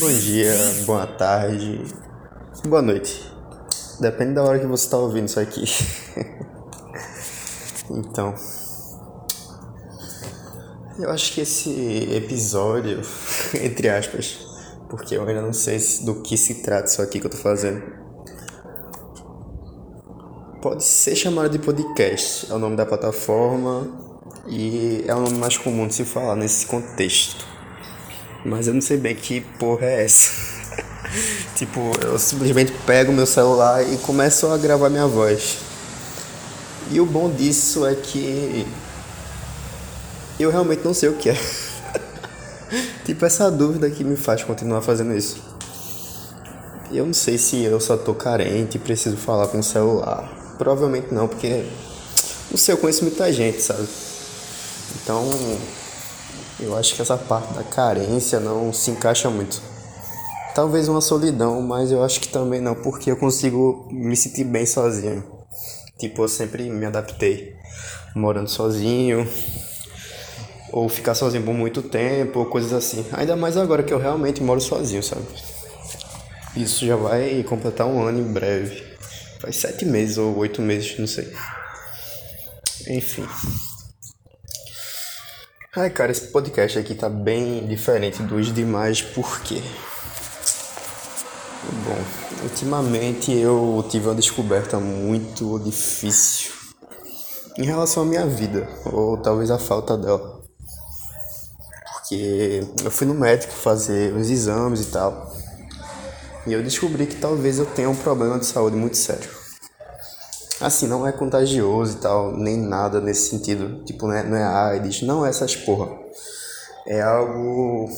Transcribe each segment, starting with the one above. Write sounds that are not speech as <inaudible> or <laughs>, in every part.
Bom dia, boa tarde, boa noite. Depende da hora que você está ouvindo isso aqui. <laughs> então, eu acho que esse episódio, <laughs> entre aspas, porque eu ainda não sei do que se trata isso aqui que eu tô fazendo, pode ser chamado de podcast. É o nome da plataforma e é o nome mais comum de se falar nesse contexto. Mas eu não sei bem que porra é essa. <laughs> tipo, eu simplesmente pego meu celular e começo a gravar minha voz. E o bom disso é que eu realmente não sei o que é. <laughs> tipo, essa dúvida que me faz continuar fazendo isso. Eu não sei se eu só tô carente e preciso falar com o celular. Provavelmente não, porque não sei, eu conheço muita gente, sabe? Então, eu acho que essa parte da carência não se encaixa muito. Talvez uma solidão, mas eu acho que também não, porque eu consigo me sentir bem sozinho. Tipo, eu sempre me adaptei morando sozinho, ou ficar sozinho por muito tempo, ou coisas assim. Ainda mais agora que eu realmente moro sozinho, sabe? Isso já vai completar um ano em breve. Faz sete meses ou oito meses, não sei. Enfim. Ai, cara, esse podcast aqui tá bem diferente dos demais, por quê? Bom, ultimamente eu tive uma descoberta muito difícil em relação à minha vida, ou talvez a falta dela. Porque eu fui no médico fazer os exames e tal, e eu descobri que talvez eu tenha um problema de saúde muito sério. Assim, não é contagioso e tal, nem nada nesse sentido. Tipo, não é, não é AIDS, não é essas porra. É algo.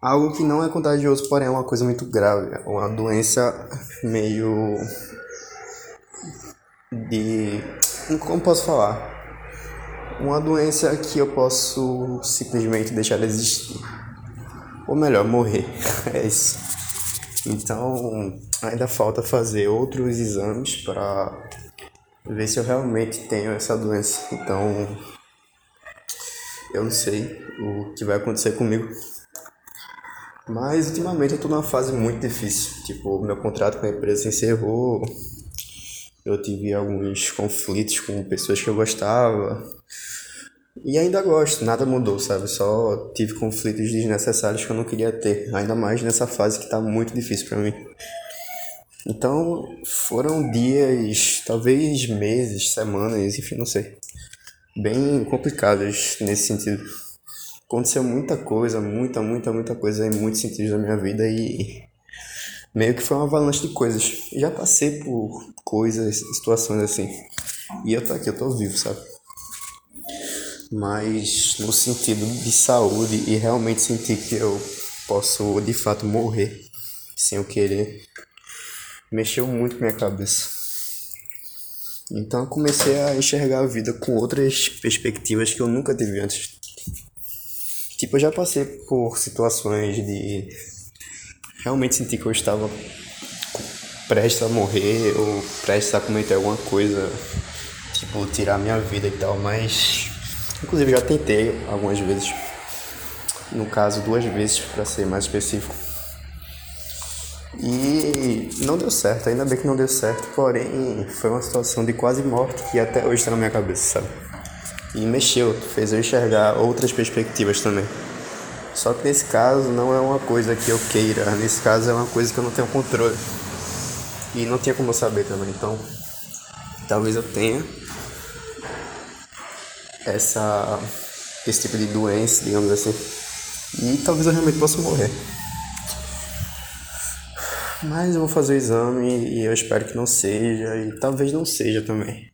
Algo que não é contagioso, porém é uma coisa muito grave. É uma doença meio. de. Como posso falar? Uma doença que eu posso simplesmente deixar de existir. Ou melhor, morrer. <laughs> É isso. Então, ainda falta fazer outros exames para ver se eu realmente tenho essa doença. Então, eu não sei o que vai acontecer comigo. Mas ultimamente eu tô numa fase muito difícil. Tipo, meu contrato com a empresa encerrou. Eu tive alguns conflitos com pessoas que eu gostava. E ainda gosto, nada mudou, sabe? Só tive conflitos desnecessários que eu não queria ter, ainda mais nessa fase que tá muito difícil para mim. Então, foram dias, talvez meses, semanas, enfim, não sei. Bem complicados nesse sentido. Aconteceu muita coisa, muita, muita, muita coisa em muitos sentidos da minha vida e meio que foi uma avalanche de coisas. Já passei por coisas, situações assim. E eu tô aqui, eu tô vivo, sabe? Mas no sentido de saúde e realmente sentir que eu posso de fato morrer sem eu querer, mexeu muito minha cabeça. Então eu comecei a enxergar a vida com outras perspectivas que eu nunca tive antes. Tipo, eu já passei por situações de realmente sentir que eu estava prestes a morrer ou prestes a cometer alguma coisa, tipo, tirar minha vida e tal, mas Inclusive já tentei algumas vezes, no caso duas vezes para ser mais específico. E não deu certo, ainda bem que não deu certo, porém foi uma situação de quase morte que até hoje está na minha cabeça, sabe? E mexeu, fez eu enxergar outras perspectivas também. Só que nesse caso não é uma coisa que eu queira, nesse caso é uma coisa que eu não tenho controle. E não tinha como eu saber também, então talvez eu tenha, essa esse tipo de doença, digamos assim. E talvez eu realmente possa morrer. Mas eu vou fazer o exame e eu espero que não seja, e talvez não seja também.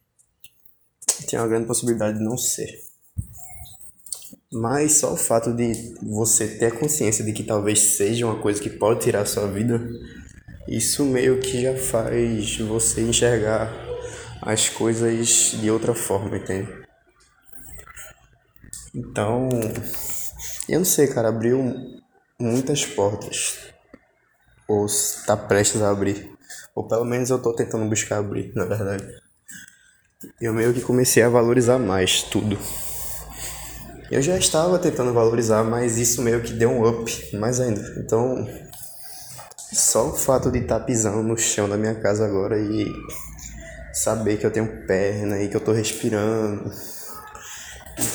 Tem uma grande possibilidade de não ser. Mas só o fato de você ter consciência de que talvez seja uma coisa que pode tirar a sua vida, isso meio que já faz você enxergar as coisas de outra forma, entende? Então, eu não sei, cara, abriu muitas portas. Ou está prestes a abrir. Ou pelo menos eu estou tentando buscar abrir, na verdade. Eu meio que comecei a valorizar mais tudo. Eu já estava tentando valorizar, mas isso meio que deu um up mais ainda. Então, só o fato de estar tá pisando no chão da minha casa agora e saber que eu tenho perna e que eu tô respirando.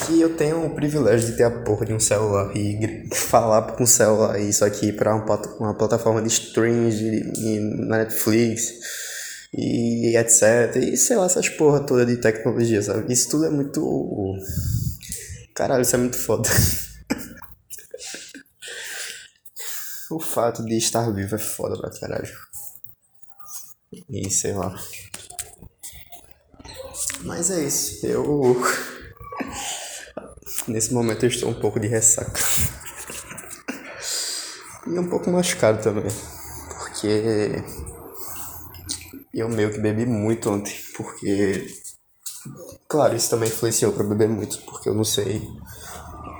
Que eu tenho o privilégio de ter a porra de um celular e falar com o celular isso aqui para uma plataforma de streams na Netflix e etc. E sei lá, essas porra toda de tecnologia, sabe? Isso tudo é muito. Caralho, isso é muito foda. <laughs> o fato de estar vivo é foda pra caralho. E sei lá. Mas é isso. Eu. Nesse momento eu estou um pouco de ressaca. E um pouco machucado também. Porque eu meio que bebi muito ontem, porque. Claro, isso também influenciou para beber muito, porque eu não sei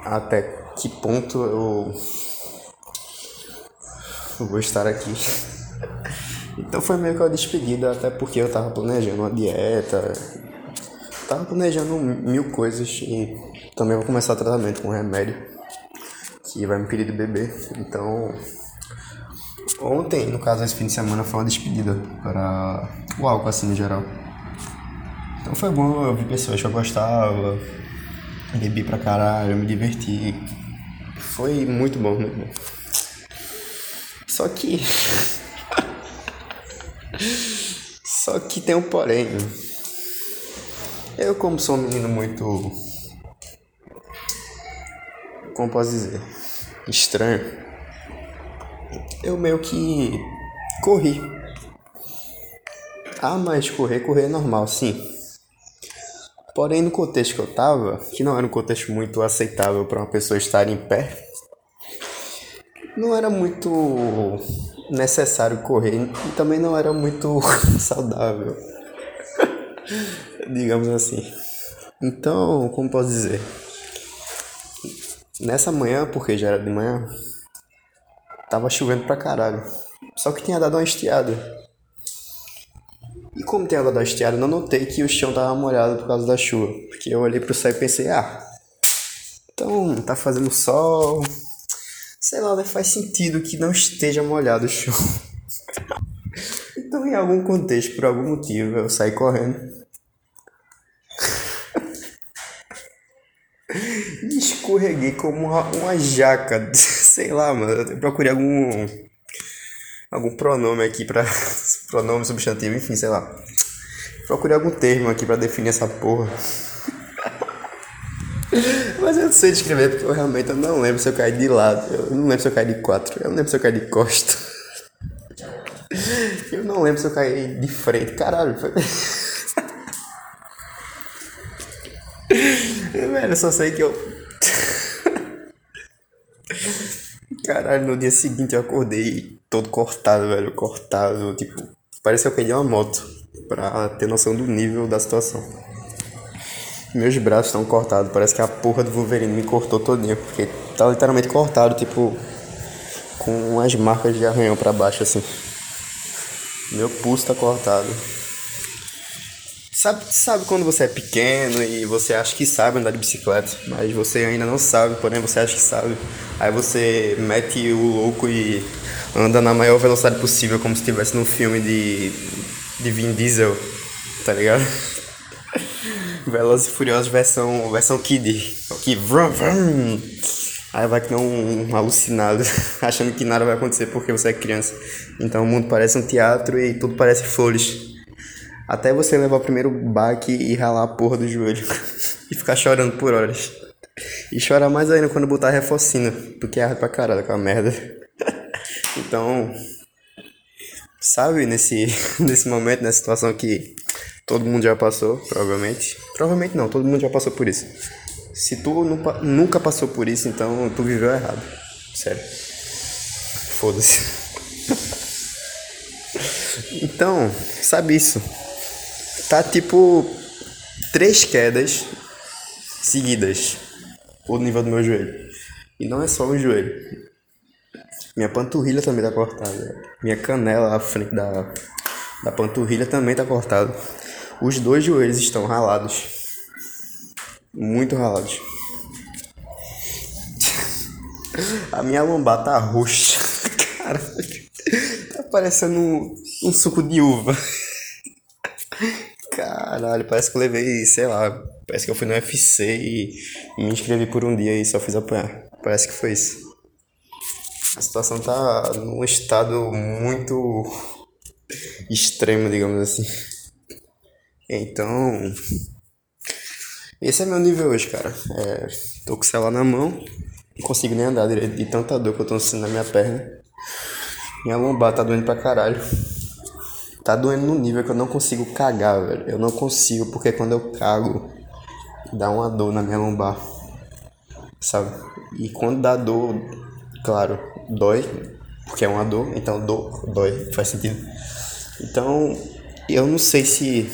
até que ponto eu, eu vou estar aqui. Então foi meio que uma despedida, até porque eu tava planejando uma dieta, tava planejando mil coisas e também vou começar tratamento com remédio que vai me impedir de beber. Então Ontem, no caso, esse fim de semana foi uma despedida para o álcool, assim, no geral. Então foi bom, eu vi pessoas que eu gostava, bebi pra caralho, me diverti. Foi muito bom, bom. Só que. <laughs> Só que tem um porém. Eu, como sou um menino muito. Como posso dizer? Estranho eu meio que corri. Ah, mas correr, correr é normal, sim. Porém, no contexto que eu tava, que não era um contexto muito aceitável para uma pessoa estar em pé, não era muito necessário correr e também não era muito <laughs> saudável. <laughs> Digamos assim. Então, como posso dizer? Nessa manhã, porque já era de manhã, Tava chovendo pra caralho. Só que tinha dado uma estiada. E como tinha dado uma estiada, não notei que o chão tava molhado por causa da chuva. Porque eu olhei pro céu e pensei, ah, então tá fazendo sol. Sei lá, faz sentido que não esteja molhado o chão. <laughs> então, em algum contexto, por algum motivo, eu saí correndo. e escorreguei como uma, uma jaca. <laughs> Sei lá, mano. Eu procurei algum. Algum pronome aqui pra. <laughs> pronome substantivo, enfim, sei lá. Procurei algum termo aqui pra definir essa porra. <laughs> Mas eu não sei descrever porque eu realmente não lembro se eu caí de lado. Eu não lembro se eu caí de quatro. Eu não lembro se eu caí de costa. Eu não lembro se eu caí de frente. Caralho, foi. Velho, eu só sei que eu. Caralho, no dia seguinte eu acordei todo cortado, velho. Cortado, tipo. Parece que eu perdi uma moto. Pra ter noção do nível da situação. Meus braços estão cortados. Parece que a porra do Wolverine me cortou todinho. Porque tá literalmente cortado, tipo. Com as marcas de arranhão pra baixo, assim. Meu pulso tá cortado. Sabe, sabe quando você é pequeno e você acha que sabe andar de bicicleta, mas você ainda não sabe, porém você acha que sabe. Aí você mete o louco e anda na maior velocidade possível, como se estivesse num filme de, de Vin Diesel, tá ligado? <laughs> Velozes e Furiosos versão, versão Kid. Que vrum, vrum. Aí vai que não um alucinado, <laughs> achando que nada vai acontecer porque você é criança. Então o mundo parece um teatro e tudo parece flores. Até você levar o primeiro baque e ralar a porra do joelho. <laughs> e ficar chorando por horas. E chorar mais ainda quando botar refocina, porque arde pra caralho com a merda. <laughs> então, sabe, nesse, <laughs> nesse momento, nessa situação que todo mundo já passou, provavelmente. Provavelmente não, todo mundo já passou por isso. Se tu nunca passou por isso, então tu viveu errado. Sério. Foda-se. então, sabe isso? Tá tipo três quedas seguidas o nível do meu joelho. E não é só o joelho. Minha panturrilha também tá cortada. Minha canela à frente da, da panturrilha também tá cortada. Os dois joelhos estão ralados. Muito ralados. <laughs> A minha lombar tá roxa. <laughs> Cara, tá parecendo um, um suco de uva. Caralho, parece que eu levei, sei lá, parece que eu fui no UFC e me inscrevi por um dia e só fiz apanhar. Parece que foi isso. A situação tá num estado muito extremo, digamos assim. Então, esse é meu nível hoje, cara. É, tô com o celular na mão, não consigo nem andar direito de tanta dor que eu tô sentindo na minha perna. Minha lombar tá doendo pra caralho. Tá doendo no nível que eu não consigo cagar, velho. Eu não consigo, porque quando eu cago, dá uma dor na minha lombar. Sabe? E quando dá dor, claro, dói, porque é uma dor, então dor, dói, faz sentido. Então, eu não sei se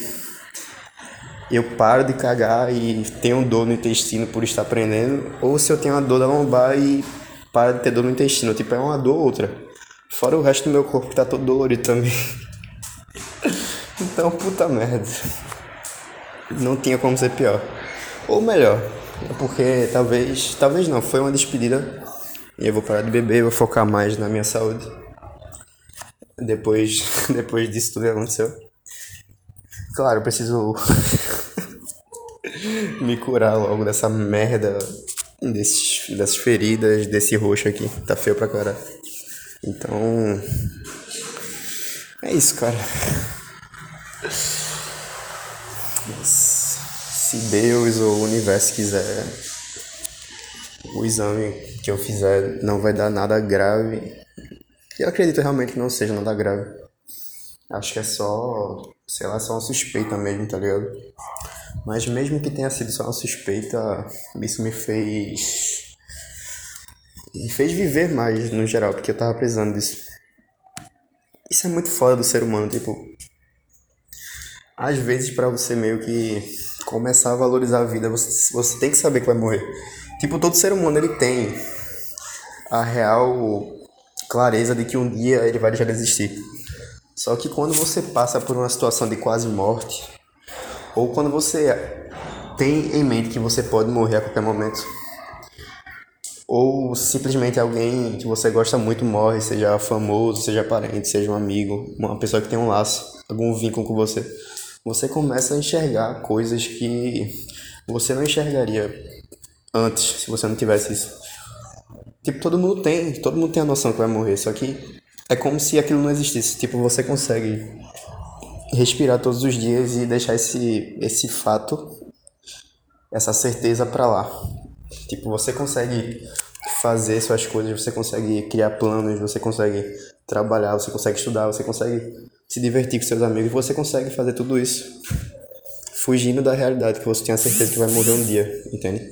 eu paro de cagar e tenho dor no intestino por estar aprendendo, ou se eu tenho uma dor da lombar e paro de ter dor no intestino. Tipo, é uma dor ou outra. Fora o resto do meu corpo que tá todo dolorido também. <laughs> então, puta merda. Não tinha como ser pior. Ou melhor, é porque talvez, talvez não, foi uma despedida e eu vou parar de beber, vou focar mais na minha saúde. Depois, <laughs> depois disso tudo aconteceu. Claro, preciso <laughs> me curar logo dessa merda, desses, dessas feridas, desse roxo aqui. Tá feio pra caralho. Então. É isso, cara. Se Deus ou o universo quiser, o exame que eu fizer não vai dar nada grave. Eu acredito realmente que não seja nada grave. Acho que é só, sei lá, só uma suspeita mesmo, tá ligado? Mas mesmo que tenha sido só uma suspeita, isso me fez. Me fez viver mais no geral, porque eu tava precisando disso. Isso é muito foda do ser humano, tipo. Às vezes, para você meio que começar a valorizar a vida, você, você tem que saber que vai morrer. Tipo, todo ser humano ele tem a real clareza de que um dia ele vai deixar de existir. Só que quando você passa por uma situação de quase morte, ou quando você tem em mente que você pode morrer a qualquer momento, ou simplesmente alguém que você gosta muito morre, seja famoso, seja parente, seja um amigo, uma pessoa que tem um laço, algum vínculo com você, você começa a enxergar coisas que você não enxergaria antes se você não tivesse isso. Tipo, todo mundo tem, todo mundo tem a noção que vai morrer, só que é como se aquilo não existisse. Tipo, você consegue respirar todos os dias e deixar esse, esse fato, essa certeza para lá. Tipo, você consegue fazer suas coisas, você consegue criar planos, você consegue trabalhar, você consegue estudar, você consegue se divertir com seus amigos, você consegue fazer tudo isso fugindo da realidade que você tem a certeza que vai morrer um dia, entende?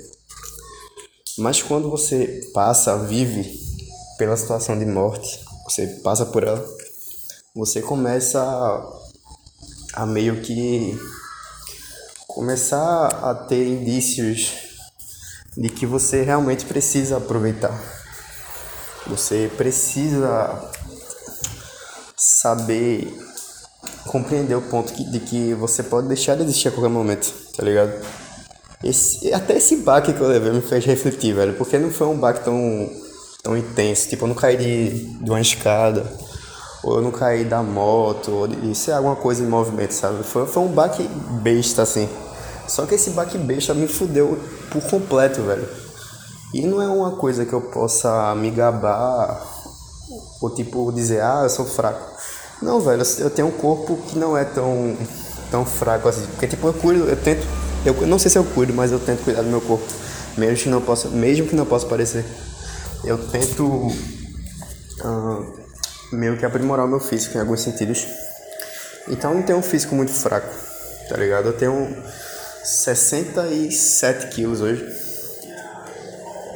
Mas quando você passa, vive pela situação de morte, você passa por ela, você começa a meio que começar a ter indícios de que você realmente precisa aproveitar. Você precisa saber compreender o ponto de que você pode deixar de existir a qualquer momento, tá ligado? Esse, até esse baque que eu levei me fez refletir, velho, porque não foi um baque tão, tão intenso. Tipo, eu não caí de, de uma escada ou eu não caí da moto, ou isso é alguma coisa em movimento, sabe? Foi, foi um baque besta, assim. Só que esse baque besta me fudeu por completo, velho. E não é uma coisa que eu possa me gabar ou tipo dizer, ah, eu sou fraco. Não, velho, eu tenho um corpo que não é tão, tão fraco assim. Porque tipo, eu cuido, eu tento. Eu não sei se eu cuido, mas eu tento cuidar do meu corpo. Mesmo que não possa, mesmo que não possa parecer. Eu tento. Uh, meio que aprimorar o meu físico em alguns sentidos. Então eu não tenho um físico muito fraco, tá ligado? Eu tenho 67 quilos hoje.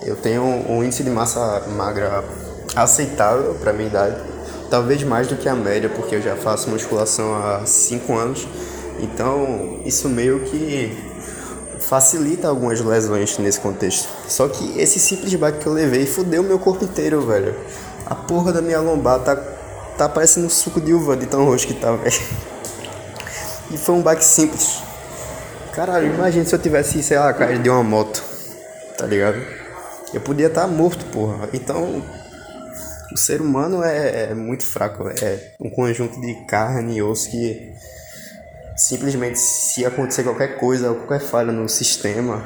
Eu tenho um índice de massa magra aceitável para minha idade. Talvez mais do que a média, porque eu já faço musculação há 5 anos. Então isso meio que facilita algumas lesões nesse contexto. Só que esse simples baque que eu levei fudeu meu corpo inteiro, velho. A porra da minha lombar tá, tá parecendo um suco de uva de tão roxo que tá, <laughs> velho. E foi um baque simples. Caralho, imagina se eu tivesse, sei lá, caído de uma moto, tá ligado? Eu podia estar tá morto, porra. Então, o ser humano é, é muito fraco. É um conjunto de carne e osso que simplesmente se acontecer qualquer coisa, qualquer falha no sistema,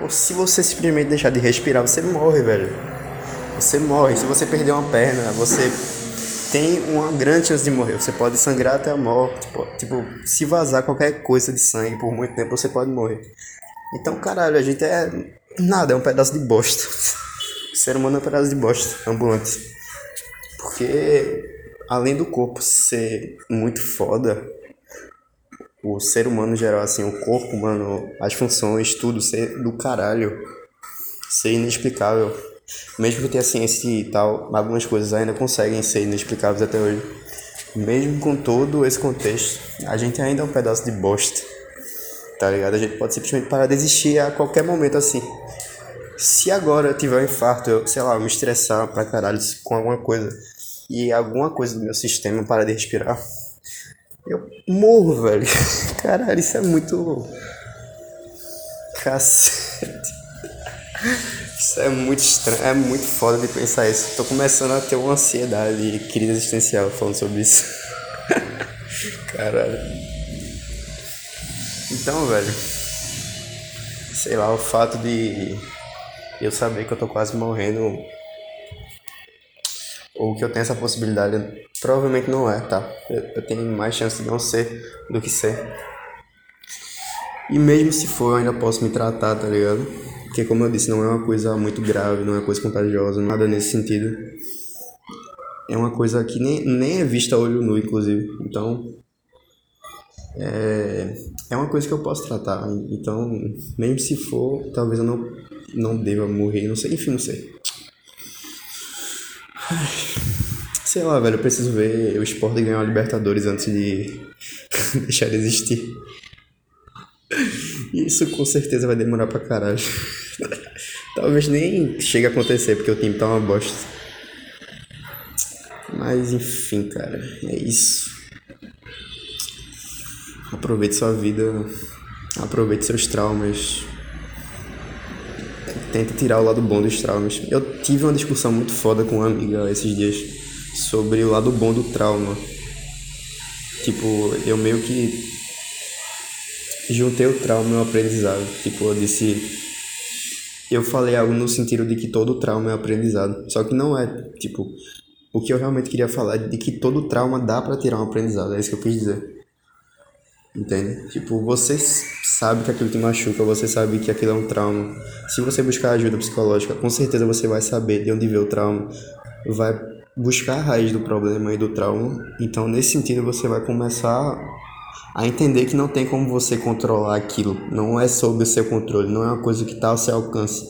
ou se você simplesmente deixar de respirar, você morre, velho. Você morre. Se você perder uma perna, você tem uma grande chance de morrer. Você pode sangrar até a morte. Tipo, se vazar qualquer coisa de sangue por muito tempo, você pode morrer. Então, caralho, a gente é nada, é um pedaço de bosta. <laughs> O ser humano é um pedaço de bosta, ambulante. Porque, além do corpo ser muito foda, o ser humano geral, assim, o corpo humano, as funções, tudo ser do caralho, ser inexplicável. Mesmo que tenha ciência e tal, algumas coisas ainda conseguem ser inexplicáveis até hoje. Mesmo com todo esse contexto, a gente ainda é um pedaço de bosta. Tá ligado? A gente pode simplesmente parar de existir a qualquer momento assim. Se agora eu tiver um infarto, eu, sei lá, eu me estressar pra caralho com alguma coisa e alguma coisa do meu sistema parar de respirar, eu morro, velho. <laughs> Caralho, isso é muito. Cacete. Isso é muito estranho, é muito foda de pensar isso. Tô começando a ter uma ansiedade crise existencial falando sobre isso. <laughs> Caralho. Então, velho. Sei lá, o fato de eu saber que eu tô quase morrendo ou que eu tenho essa possibilidade, provavelmente não é, tá? Eu, eu tenho mais chance de não ser do que ser. E mesmo se for, eu ainda posso me tratar, tá ligado? Porque, como eu disse, não é uma coisa muito grave, não é uma coisa contagiosa, nada nesse sentido. É uma coisa que nem, nem é vista a olho nu, inclusive. Então, é, é uma coisa que eu posso tratar. Então, mesmo se for, talvez eu não, não deva morrer, não sei, enfim, não sei. Sei lá, velho, eu preciso ver o esporte ganhar a Libertadores antes de <laughs> deixar de existir. Isso com certeza vai demorar pra caralho. <laughs> Talvez nem chegue a acontecer, porque o time tá uma bosta. Mas enfim, cara, é isso. Aproveite sua vida, aproveite seus traumas, tenta tirar o lado bom dos traumas. Eu tive uma discussão muito foda com uma amiga esses dias sobre o lado bom do trauma. Tipo, eu meio que juntei o trauma ao aprendizado. Tipo, eu disse. Eu falei algo no sentido de que todo trauma é aprendizado. Só que não é, tipo, o que eu realmente queria falar é de que todo trauma dá para tirar um aprendizado. É isso que eu quis dizer. Entende? Tipo, você sabe que aquilo te machuca, você sabe que aquilo é um trauma. Se você buscar ajuda psicológica, com certeza você vai saber de onde veio o trauma, vai buscar a raiz do problema e do trauma. Então, nesse sentido, você vai começar a entender que não tem como você controlar aquilo. Não é sob o seu controle, não é uma coisa que está ao seu alcance.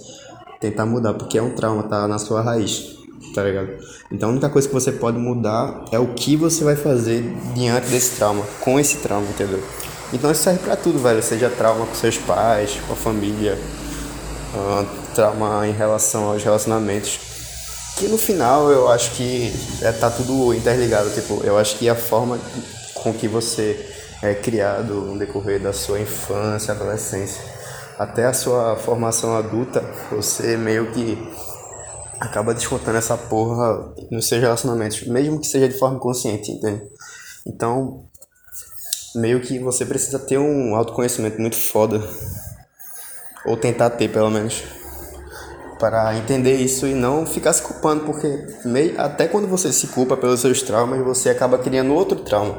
Tentar mudar, porque é um trauma, tá na sua raiz, tá ligado? Então a única coisa que você pode mudar é o que você vai fazer diante desse trauma, com esse trauma, entendeu? Então isso serve pra tudo, velho. Seja trauma com seus pais, com a família, uh, trauma em relação aos relacionamentos. Que no final eu acho que é, tá tudo interligado. Tipo, eu acho que a forma com que você é criado no decorrer da sua infância, adolescência, até a sua formação adulta, você meio que acaba descontando essa porra nos seus relacionamentos, mesmo que seja de forma consciente, entende? Então, meio que você precisa ter um autoconhecimento muito foda, ou tentar ter pelo menos, para entender isso e não ficar se culpando, porque meio, até quando você se culpa pelos seus traumas, você acaba criando outro trauma,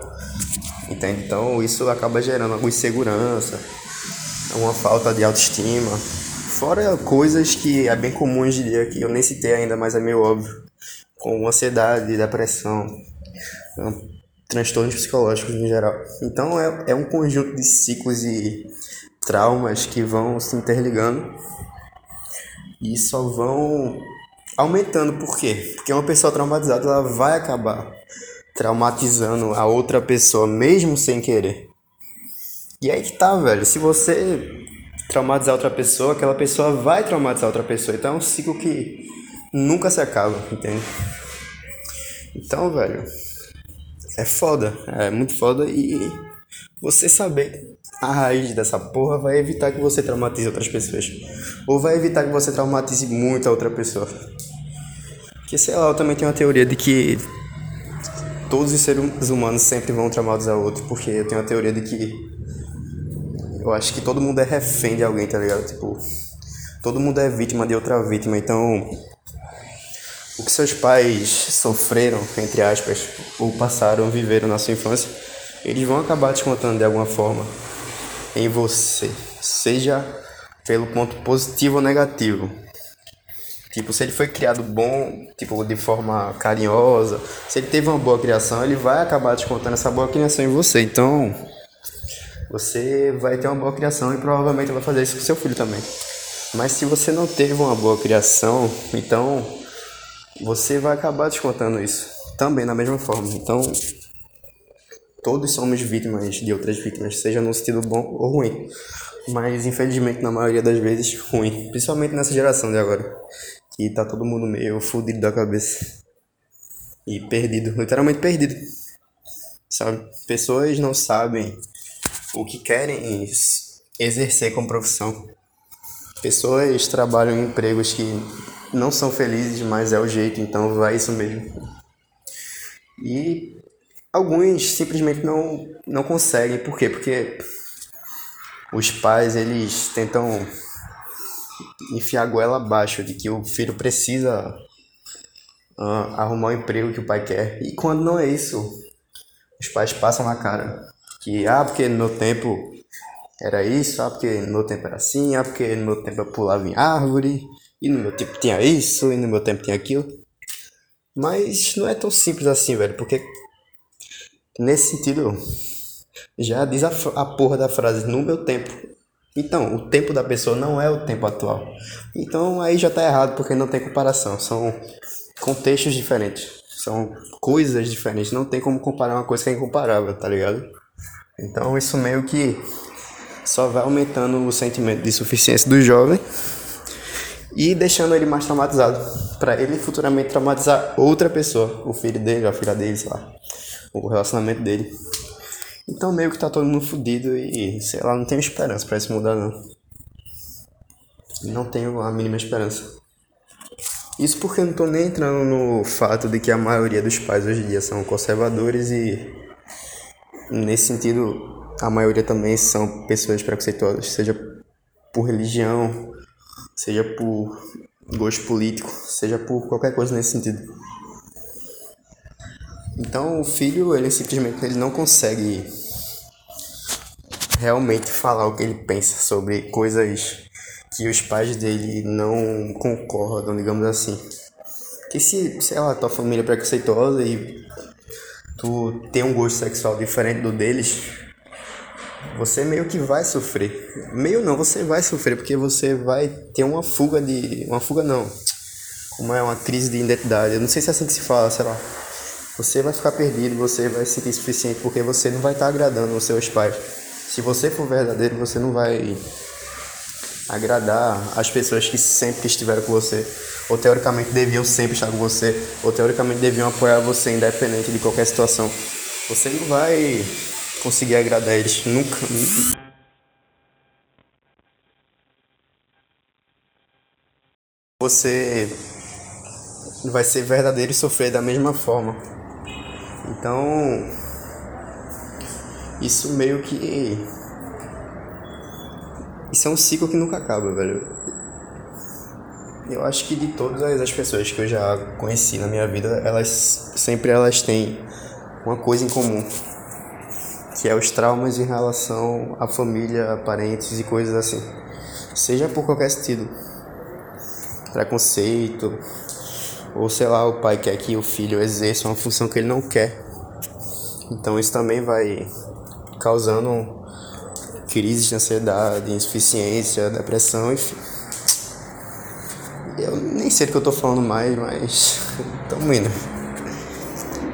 entende? Então, isso acaba gerando alguma insegurança, uma falta de autoestima. Fora coisas que é bem comum em dia, que eu nem citei ainda, mas é meio óbvio. Como ansiedade, depressão, transtornos psicológicos em geral. Então é, é um conjunto de ciclos e traumas que vão se interligando e só vão aumentando. Por quê? Porque uma pessoa traumatizada ela vai acabar traumatizando a outra pessoa, mesmo sem querer. E aí que tá, velho. Se você traumatizar outra pessoa, aquela pessoa vai traumatizar outra pessoa. Então é um ciclo que nunca se acaba, entende? Então, velho, é foda, é muito foda e você saber a raiz dessa porra vai evitar que você traumatize outras pessoas. ou vai evitar que você traumatize muito a outra pessoa. Porque sei lá, eu também tenho uma teoria de que todos os seres humanos sempre vão traumatizar outro, porque eu tenho a teoria de que eu acho que todo mundo é refém de alguém, tá ligado? Tipo, todo mundo é vítima de outra vítima, então o que seus pais sofreram, entre aspas, ou passaram, viveram na sua infância, eles vão acabar descontando de alguma forma em você, seja pelo ponto positivo ou negativo. Tipo, se ele foi criado bom, tipo, de forma carinhosa, se ele teve uma boa criação, ele vai acabar descontando essa boa criação em você. Então, você vai ter uma boa criação e provavelmente vai fazer isso com seu filho também. Mas se você não teve uma boa criação, então você vai acabar descontando isso também da mesma forma. Então, todos somos vítimas de outras vítimas, seja no sentido bom ou ruim. Mas infelizmente na maioria das vezes ruim, principalmente nessa geração de agora que tá todo mundo meio fudido da cabeça. E perdido, literalmente perdido. Sabe? Pessoas não sabem o que querem exercer como profissão. Pessoas trabalham em empregos que não são felizes, mas é o jeito, então vai isso mesmo. E alguns simplesmente não, não conseguem. Por quê? Porque os pais, eles tentam enfiar a goela abaixo de que o filho precisa uh, arrumar o emprego que o pai quer. E quando não é isso, os pais passam na cara. Que, ah, porque no meu tempo era isso, ah, porque no meu tempo era assim, ah, porque no meu tempo eu pulava em árvore, e no meu tempo tinha isso, e no meu tempo tinha aquilo. Mas não é tão simples assim, velho, porque nesse sentido já diz a, a porra da frase no meu tempo então, o tempo da pessoa não é o tempo atual. Então aí já está errado porque não tem comparação. São contextos diferentes. São coisas diferentes. Não tem como comparar uma coisa que é incomparável, tá ligado? Então isso meio que só vai aumentando o sentimento de suficiência do jovem e deixando ele mais traumatizado. para ele futuramente traumatizar outra pessoa. O filho dele, a filha dele, sei lá. O relacionamento dele. Então meio que tá todo mundo fudido e, sei lá, não tenho esperança para isso mudar não. Não tenho a mínima esperança. Isso porque eu não tô nem entrando no fato de que a maioria dos pais hoje em dia são conservadores e nesse sentido a maioria também são pessoas preconceituosas, seja por religião, seja por gosto político, seja por qualquer coisa nesse sentido. Então o filho, ele simplesmente ele não consegue realmente falar o que ele pensa sobre coisas que os pais dele não concordam, digamos assim. Que se, sei lá, tua família é preconceituosa e tu tem um gosto sexual diferente do deles, você meio que vai sofrer. Meio não, você vai sofrer porque você vai ter uma fuga de, uma fuga não. Como é uma crise de identidade. Eu não sei se é assim que se fala, sei lá. Você vai ficar perdido, você vai se sentir insuficiente porque você não vai estar agradando os seus pais. Se você for verdadeiro, você não vai agradar as pessoas que sempre estiveram com você, ou teoricamente deviam sempre estar com você, ou teoricamente deviam apoiar você independente de qualquer situação. Você não vai conseguir agradar eles nunca. Você vai ser verdadeiro e sofrer da mesma forma. Então, isso meio que. Isso é um ciclo que nunca acaba, velho. Eu acho que de todas as pessoas que eu já conheci na minha vida, elas sempre elas têm uma coisa em comum, que é os traumas em relação à família, parentes e coisas assim. Seja por qualquer sentido. Preconceito, ou sei lá, o pai quer que o filho exerça uma função que ele não quer. Então isso também vai causando crises de ansiedade, insuficiência, depressão, enfim. Eu nem sei do que eu tô falando mais, mas <laughs> tamo indo.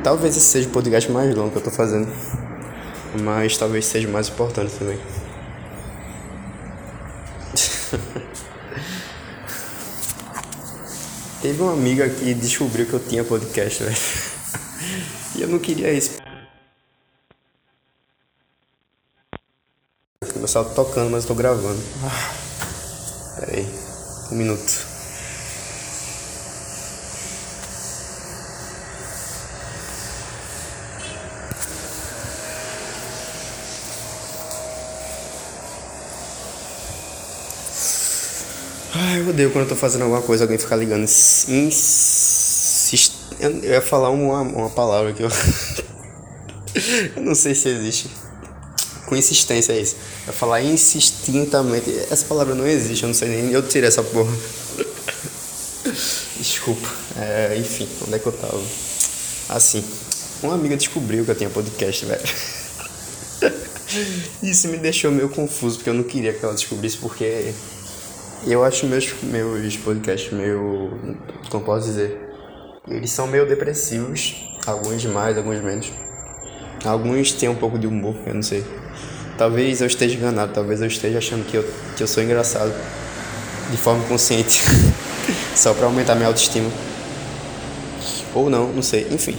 Talvez esse seja o podcast mais longo que eu tô fazendo, mas talvez seja mais importante também. <laughs> Teve uma amiga que descobriu que eu tinha podcast, velho. E eu não queria isso. O pessoal tocando, mas eu tô gravando. Ah, peraí. Um minuto. Ai, eu odeio quando eu tô fazendo alguma coisa, alguém ficar ligando. Insist... Eu ia falar uma, uma palavra que eu. <laughs> eu não sei se existe. Com insistência é isso. Eu ia falar insistintamente. Essa palavra não existe, eu não sei nem. Eu tirei essa porra. <laughs> Desculpa. É, enfim, onde é que eu tava? Assim, uma amiga descobriu que eu tinha podcast, velho. <laughs> Isso me deixou meio confuso, porque eu não queria que ela descobrisse, porque eu acho meus, meus podcasts meio. Como posso dizer? Eles são meio depressivos. Alguns mais, alguns menos. Alguns têm um pouco de humor, eu não sei. Talvez eu esteja enganado, talvez eu esteja achando que eu, que eu sou engraçado. De forma consciente. <laughs> Só pra aumentar minha autoestima. Ou não, não sei. Enfim.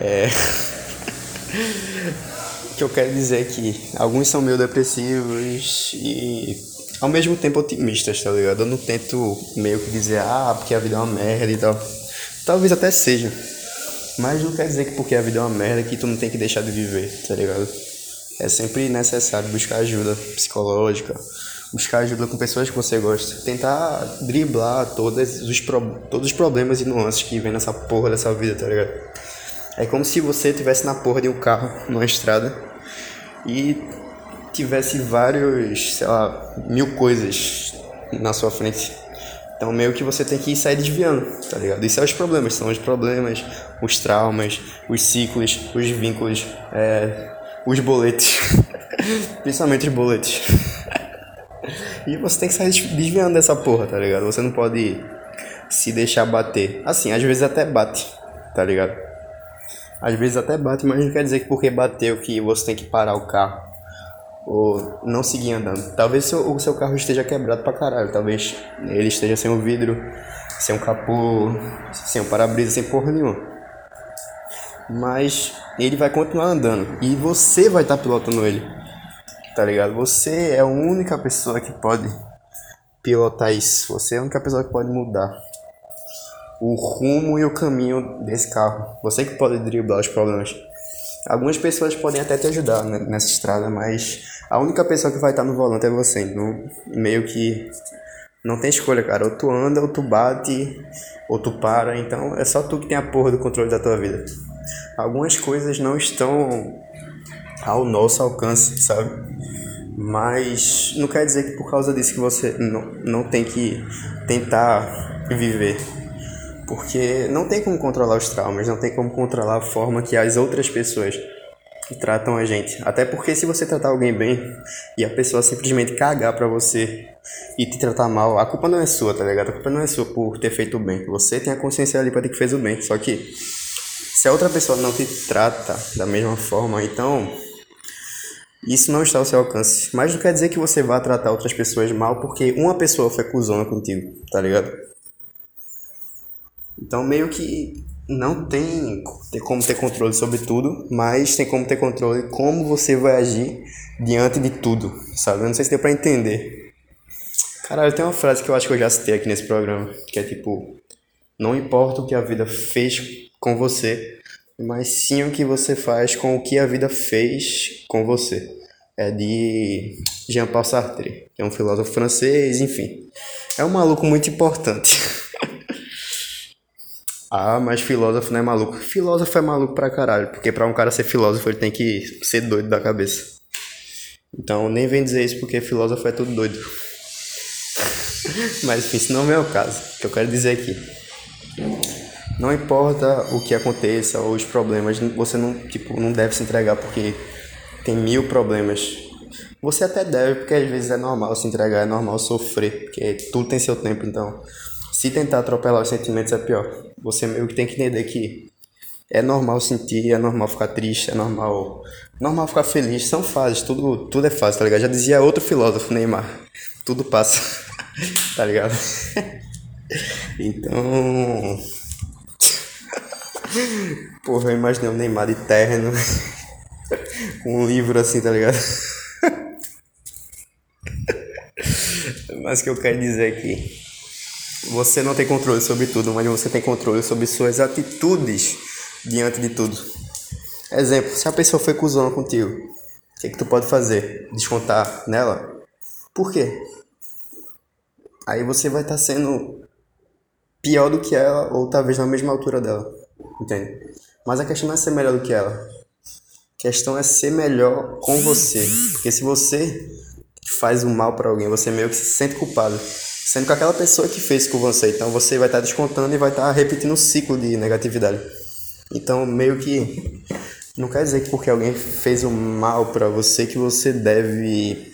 É. <laughs> o que eu quero dizer é que alguns são meio depressivos e ao mesmo tempo otimistas, tá ligado? Eu não tento meio que dizer, ah, porque a vida é uma merda e tal. Talvez até seja. Mas não quer dizer que porque a vida é uma merda que tu não tem que deixar de viver, tá ligado? É sempre necessário buscar ajuda psicológica, buscar ajuda com pessoas que você gosta, tentar driblar todos os, pro, todos os problemas e nuances que vem nessa porra dessa vida, tá ligado? É como se você estivesse na porra de um carro, numa estrada, e tivesse vários, sei lá, mil coisas na sua frente. Então meio que você tem que sair desviando, tá ligado? Isso é os problemas, são os problemas, os traumas, os ciclos, os vínculos, é, os boletos. <laughs> Principalmente os boletos. <laughs> e você tem que sair desviando dessa porra, tá ligado? Você não pode se deixar bater. Assim, às vezes até bate, tá ligado? Às vezes até bate, mas não quer dizer que porque bateu que você tem que parar o carro ou não seguir andando. Talvez seu, o seu carro esteja quebrado pra caralho, talvez ele esteja sem o vidro, sem o capô, sem o para-brisa, sem porra nenhuma. Mas ele vai continuar andando e você vai estar tá pilotando ele. Tá ligado? Você é a única pessoa que pode pilotar isso. Você é a única pessoa que pode mudar o rumo e o caminho desse carro. Você que pode driblar os problemas. Algumas pessoas podem até te ajudar nessa estrada, mas a única pessoa que vai estar no volante é você. Então, meio que não tem escolha, cara. Ou tu anda, ou tu bate, ou tu para. Então, é só tu que tem a porra do controle da tua vida. Algumas coisas não estão ao nosso alcance, sabe? Mas não quer dizer que por causa disso que você não, não tem que tentar viver porque não tem como controlar os traumas, não tem como controlar a forma que as outras pessoas tratam a gente. Até porque se você tratar alguém bem e a pessoa simplesmente cagar pra você e te tratar mal, a culpa não é sua, tá ligado? A culpa não é sua por ter feito o bem. Você tem a consciência ali pra ter que fez o bem. Só que se a outra pessoa não te trata da mesma forma, então isso não está ao seu alcance. Mas não quer dizer que você vá tratar outras pessoas mal porque uma pessoa foi cuzona contigo, tá ligado? Então, meio que não tem, como ter controle sobre tudo, mas tem como ter controle como você vai agir diante de tudo, sabe? Eu não sei se deu pra entender. Caralho, tem uma frase que eu acho que eu já citei aqui nesse programa, que é tipo: Não importa o que a vida fez com você, mas sim o que você faz com o que a vida fez com você. É de Jean-Paul Sartre, que é um filósofo francês, enfim. É um maluco muito importante. <laughs> Ah, mas filósofo não é maluco. Filósofo é maluco pra caralho, porque pra um cara ser filósofo ele tem que ser doido da cabeça. Então nem vem dizer isso porque filósofo é tudo doido. <laughs> mas enfim, isso não é o caso. O que eu quero dizer aqui. Não importa o que aconteça ou os problemas, você não, tipo, não deve se entregar porque tem mil problemas. Você até deve, porque às vezes é normal se entregar, é normal sofrer, porque tudo tem seu tempo, então se tentar atropelar os sentimentos é pior. Você meio que tem que entender que é normal sentir, é normal ficar triste, é normal, normal ficar feliz, são fases, tudo, tudo é fácil, tá ligado? Já dizia outro filósofo, Neymar, tudo passa, <laughs> tá ligado? <laughs> então, <laughs> porra, eu imaginei o Neymar de terno, com um livro assim, tá ligado? Mas o que eu quero dizer que você não tem controle sobre tudo, mas você tem controle sobre suas atitudes diante de tudo. Exemplo, se a pessoa foi cuzona contigo, o que, é que tu pode fazer? Descontar nela? Por quê? Aí você vai estar tá sendo pior do que ela, ou talvez na mesma altura dela. Entende? Mas a questão não é ser melhor do que ela. A questão é ser melhor com você. Porque se você faz o mal para alguém, você meio que se sente culpado. Sendo que aquela pessoa que fez com você. Então você vai estar tá descontando e vai estar tá repetindo um ciclo de negatividade. Então meio que não quer dizer que porque alguém fez o mal para você que você deve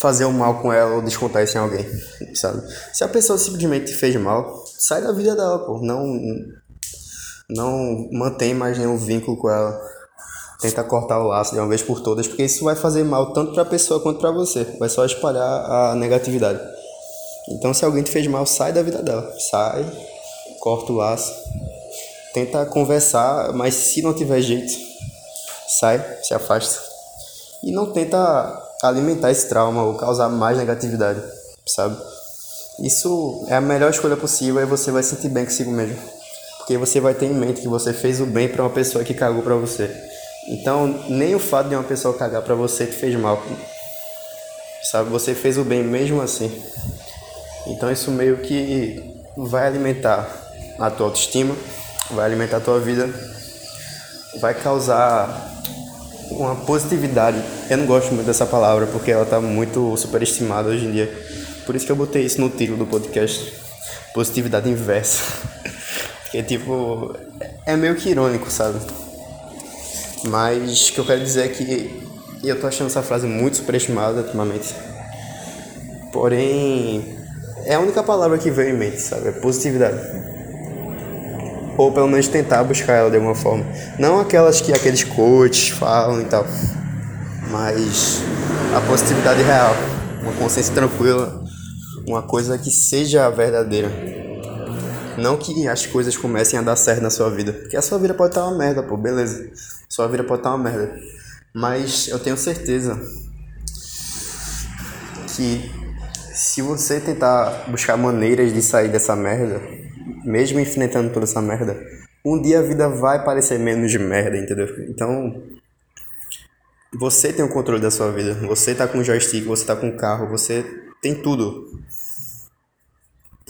fazer o mal com ela ou descontar isso em alguém, sabe? Se a pessoa simplesmente fez mal, sai da vida dela, pô. Não, não mantém mais nenhum vínculo com ela. Tenta cortar o laço de uma vez por todas, porque isso vai fazer mal tanto para a pessoa quanto para você. Vai só espalhar a negatividade. Então, se alguém te fez mal, sai da vida dela. Sai, corta o laço. Tenta conversar, mas se não tiver jeito, sai, se afasta. E não tenta alimentar esse trauma ou causar mais negatividade, sabe? Isso é a melhor escolha possível e você vai sentir bem consigo mesmo. Porque você vai ter em mente que você fez o bem para uma pessoa que cagou para você. Então, nem o fato de uma pessoa cagar para você te fez mal. Sabe? Você fez o bem mesmo assim. Então, isso meio que vai alimentar a tua autoestima, vai alimentar a tua vida, vai causar uma positividade. Eu não gosto muito dessa palavra porque ela está muito superestimada hoje em dia. Por isso que eu botei isso no título do podcast. Positividade inversa. <laughs> Porque, tipo, é meio que irônico, sabe? Mas o que eu quero dizer é que eu tô achando essa frase muito superestimada ultimamente. Porém, é a única palavra que veio em mente, sabe? É positividade ou pelo menos tentar buscar ela de alguma forma. Não aquelas que aqueles coaches falam e tal, mas a positividade real, uma consciência tranquila, uma coisa que seja verdadeira. Não que as coisas comecem a dar certo na sua vida, porque a sua vida pode estar uma merda, pô, beleza. Sua vida pode estar uma merda. Mas eu tenho certeza que se você tentar buscar maneiras de sair dessa merda, mesmo enfrentando toda essa merda, um dia a vida vai parecer menos de merda, entendeu? Então, você tem o controle da sua vida. Você tá com o joystick, você tá com o carro, você tem tudo.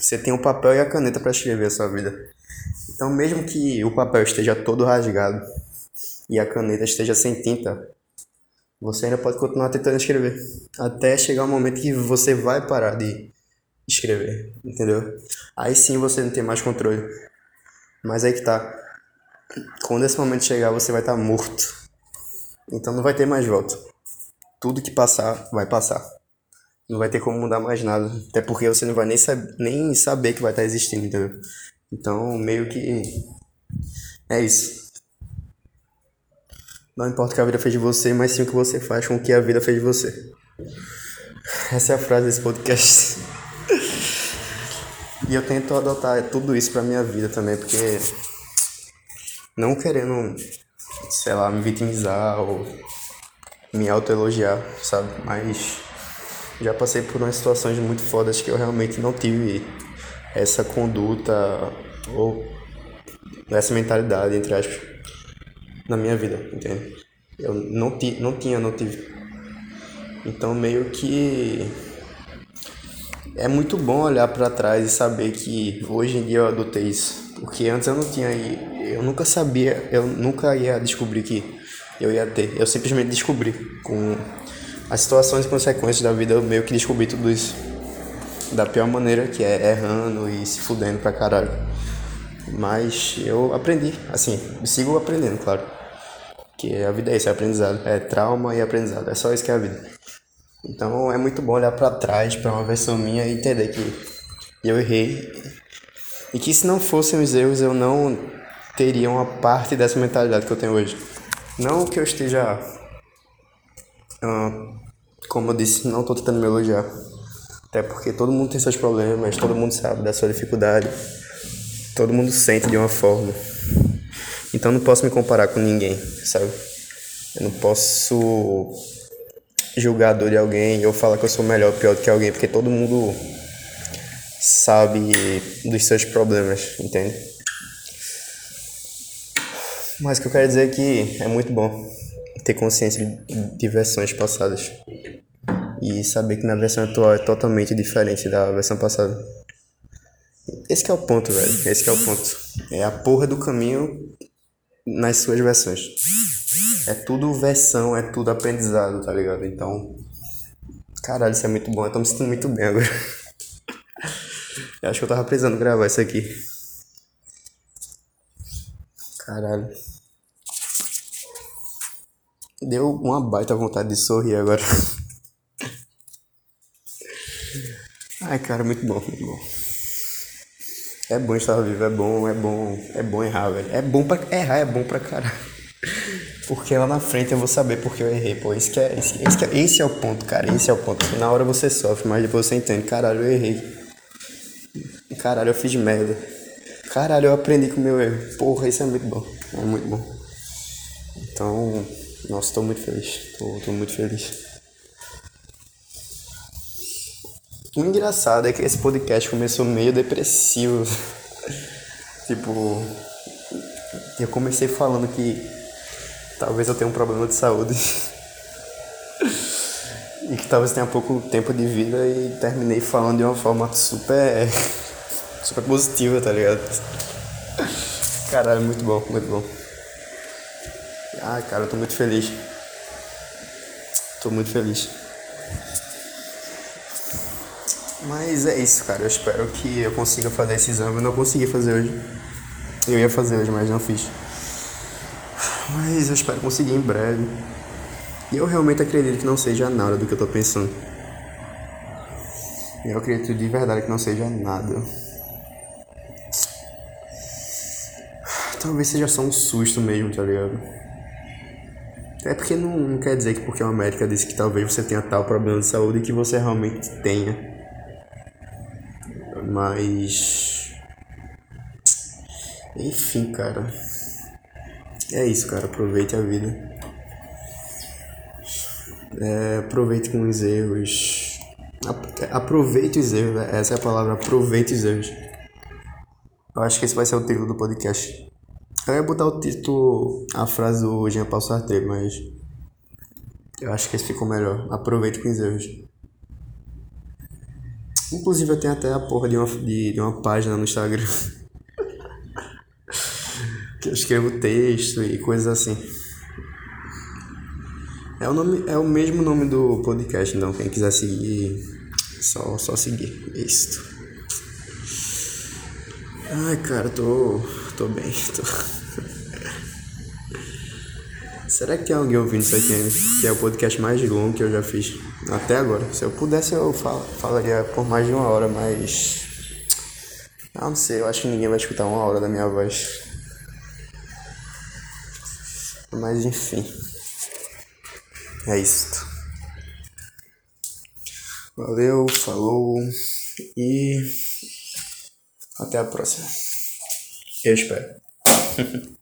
Você tem o papel e a caneta para escrever a sua vida. Então, mesmo que o papel esteja todo rasgado e a caneta esteja sem tinta, você ainda pode continuar tentando escrever. Até chegar um momento que você vai parar de escrever, entendeu? Aí sim você não tem mais controle. Mas aí que tá. Quando esse momento chegar, você vai estar tá morto. Então não vai ter mais volta. Tudo que passar, vai passar. Não vai ter como mudar mais nada. Até porque você não vai nem, sab nem saber que vai estar tá existindo, entendeu? Então, meio que. É isso. Não importa o que a vida fez de você, mas sim o que você faz com o que a vida fez de você. Essa é a frase desse podcast. <laughs> E eu tento adotar tudo isso pra minha vida também, porque não querendo, sei lá, me vitimizar ou me autoelogiar, sabe? Mas já passei por umas situações muito fodas que eu realmente não tive essa conduta ou essa mentalidade, entre aspas, na minha vida, entende? Eu não, ti, não tinha, não tive. Então meio que é muito bom olhar para trás e saber que hoje em dia eu adotei isso. Porque antes eu não tinha. Eu nunca sabia, eu nunca ia descobrir que eu ia ter. Eu simplesmente descobri. Com as situações e consequências da vida, eu meio que descobri tudo isso. Da pior maneira, que é errando e se fudendo pra caralho. Mas eu aprendi, assim, sigo aprendendo, claro. Que a vida é isso, é aprendizado. É trauma e aprendizado. É só isso que é a vida. Então é muito bom olhar para trás, para uma versão minha e entender que eu errei e que se não fossem os erros eu não teria uma parte dessa mentalidade que eu tenho hoje. Não que eu esteja, uh, como eu disse, não estou tentando me elogiar. Até porque todo mundo tem seus problemas, todo mundo sabe da sua dificuldade, todo mundo sente de uma forma. Então não posso me comparar com ninguém, sabe? Eu não posso julgador de alguém ou falar que eu sou melhor ou pior do que alguém, porque todo mundo sabe dos seus problemas, entende? Mas o que eu quero dizer é que é muito bom ter consciência de versões passadas e saber que na versão atual é totalmente diferente da versão passada. Esse é o ponto, velho. Esse é o ponto. É a porra do caminho nas suas versões. É tudo versão, é tudo aprendizado, tá ligado? Então, caralho, isso é muito bom. Eu tô me sentindo muito bem agora. Eu acho que eu tava precisando gravar isso aqui. Caralho. Deu uma baita vontade de sorrir agora. Ai, cara, muito bom, muito bom. É bom estar vivo, é bom, é bom, é bom errar, velho. É bom pra errar, é bom pra caralho. Porque lá na frente eu vou saber porque eu errei, pô. Esse, é, esse, esse, é, esse é o ponto, cara. Esse é o ponto. Na hora você sofre, mas depois você entende. Caralho, eu errei. Caralho, eu fiz merda. Caralho, eu aprendi com o meu erro. Porra, isso é muito bom. É muito bom. Então, nossa, tô muito feliz. Tô, tô muito feliz. O engraçado é que esse podcast começou meio depressivo. <laughs> tipo, eu comecei falando que talvez eu tenha um problema de saúde. <laughs> e que talvez tenha pouco tempo de vida e terminei falando de uma forma super <laughs> super positiva, tá ligado? Caralho, muito bom, muito bom. Ai, cara, eu tô muito feliz. Tô muito feliz. Mas é isso, cara. Eu espero que eu consiga fazer esse exame. Eu não consegui fazer hoje. Eu ia fazer hoje, mas não fiz. Mas eu espero conseguir em breve. E eu realmente acredito que não seja nada do que eu tô pensando. Eu acredito de verdade que não seja nada. Talvez seja só um susto mesmo, tá ligado? É porque não, não quer dizer que porque uma médica disse que talvez você tenha tal problema de saúde que você realmente tenha. Mas. Enfim, cara. É isso, cara. Aproveite a vida. É, aproveite com os erros. Aproveite os erros, né? essa é a palavra. Aproveite os erros. Eu acho que esse vai ser o título do podcast. Eu ia botar o título, a frase do Jean Paul Sartre, mas. Eu acho que esse ficou melhor. Aproveite com os erros. Inclusive eu tenho até a porra de uma, de, de uma página no Instagram. que eu escrevo texto e coisas assim. É o, nome, é o mesmo nome do podcast, então quem quiser seguir, só, só seguir. Isto. Ai, cara, tô, tô bem. Tô... Será que tem alguém ouvindo isso aqui? Que é o podcast mais longo que eu já fiz até agora. Se eu pudesse, eu fal falaria por mais de uma hora, mas. Ah, não sei, eu acho que ninguém vai escutar uma hora da minha voz. Mas enfim. É isso. Valeu, falou e até a próxima. Eu espero. <laughs>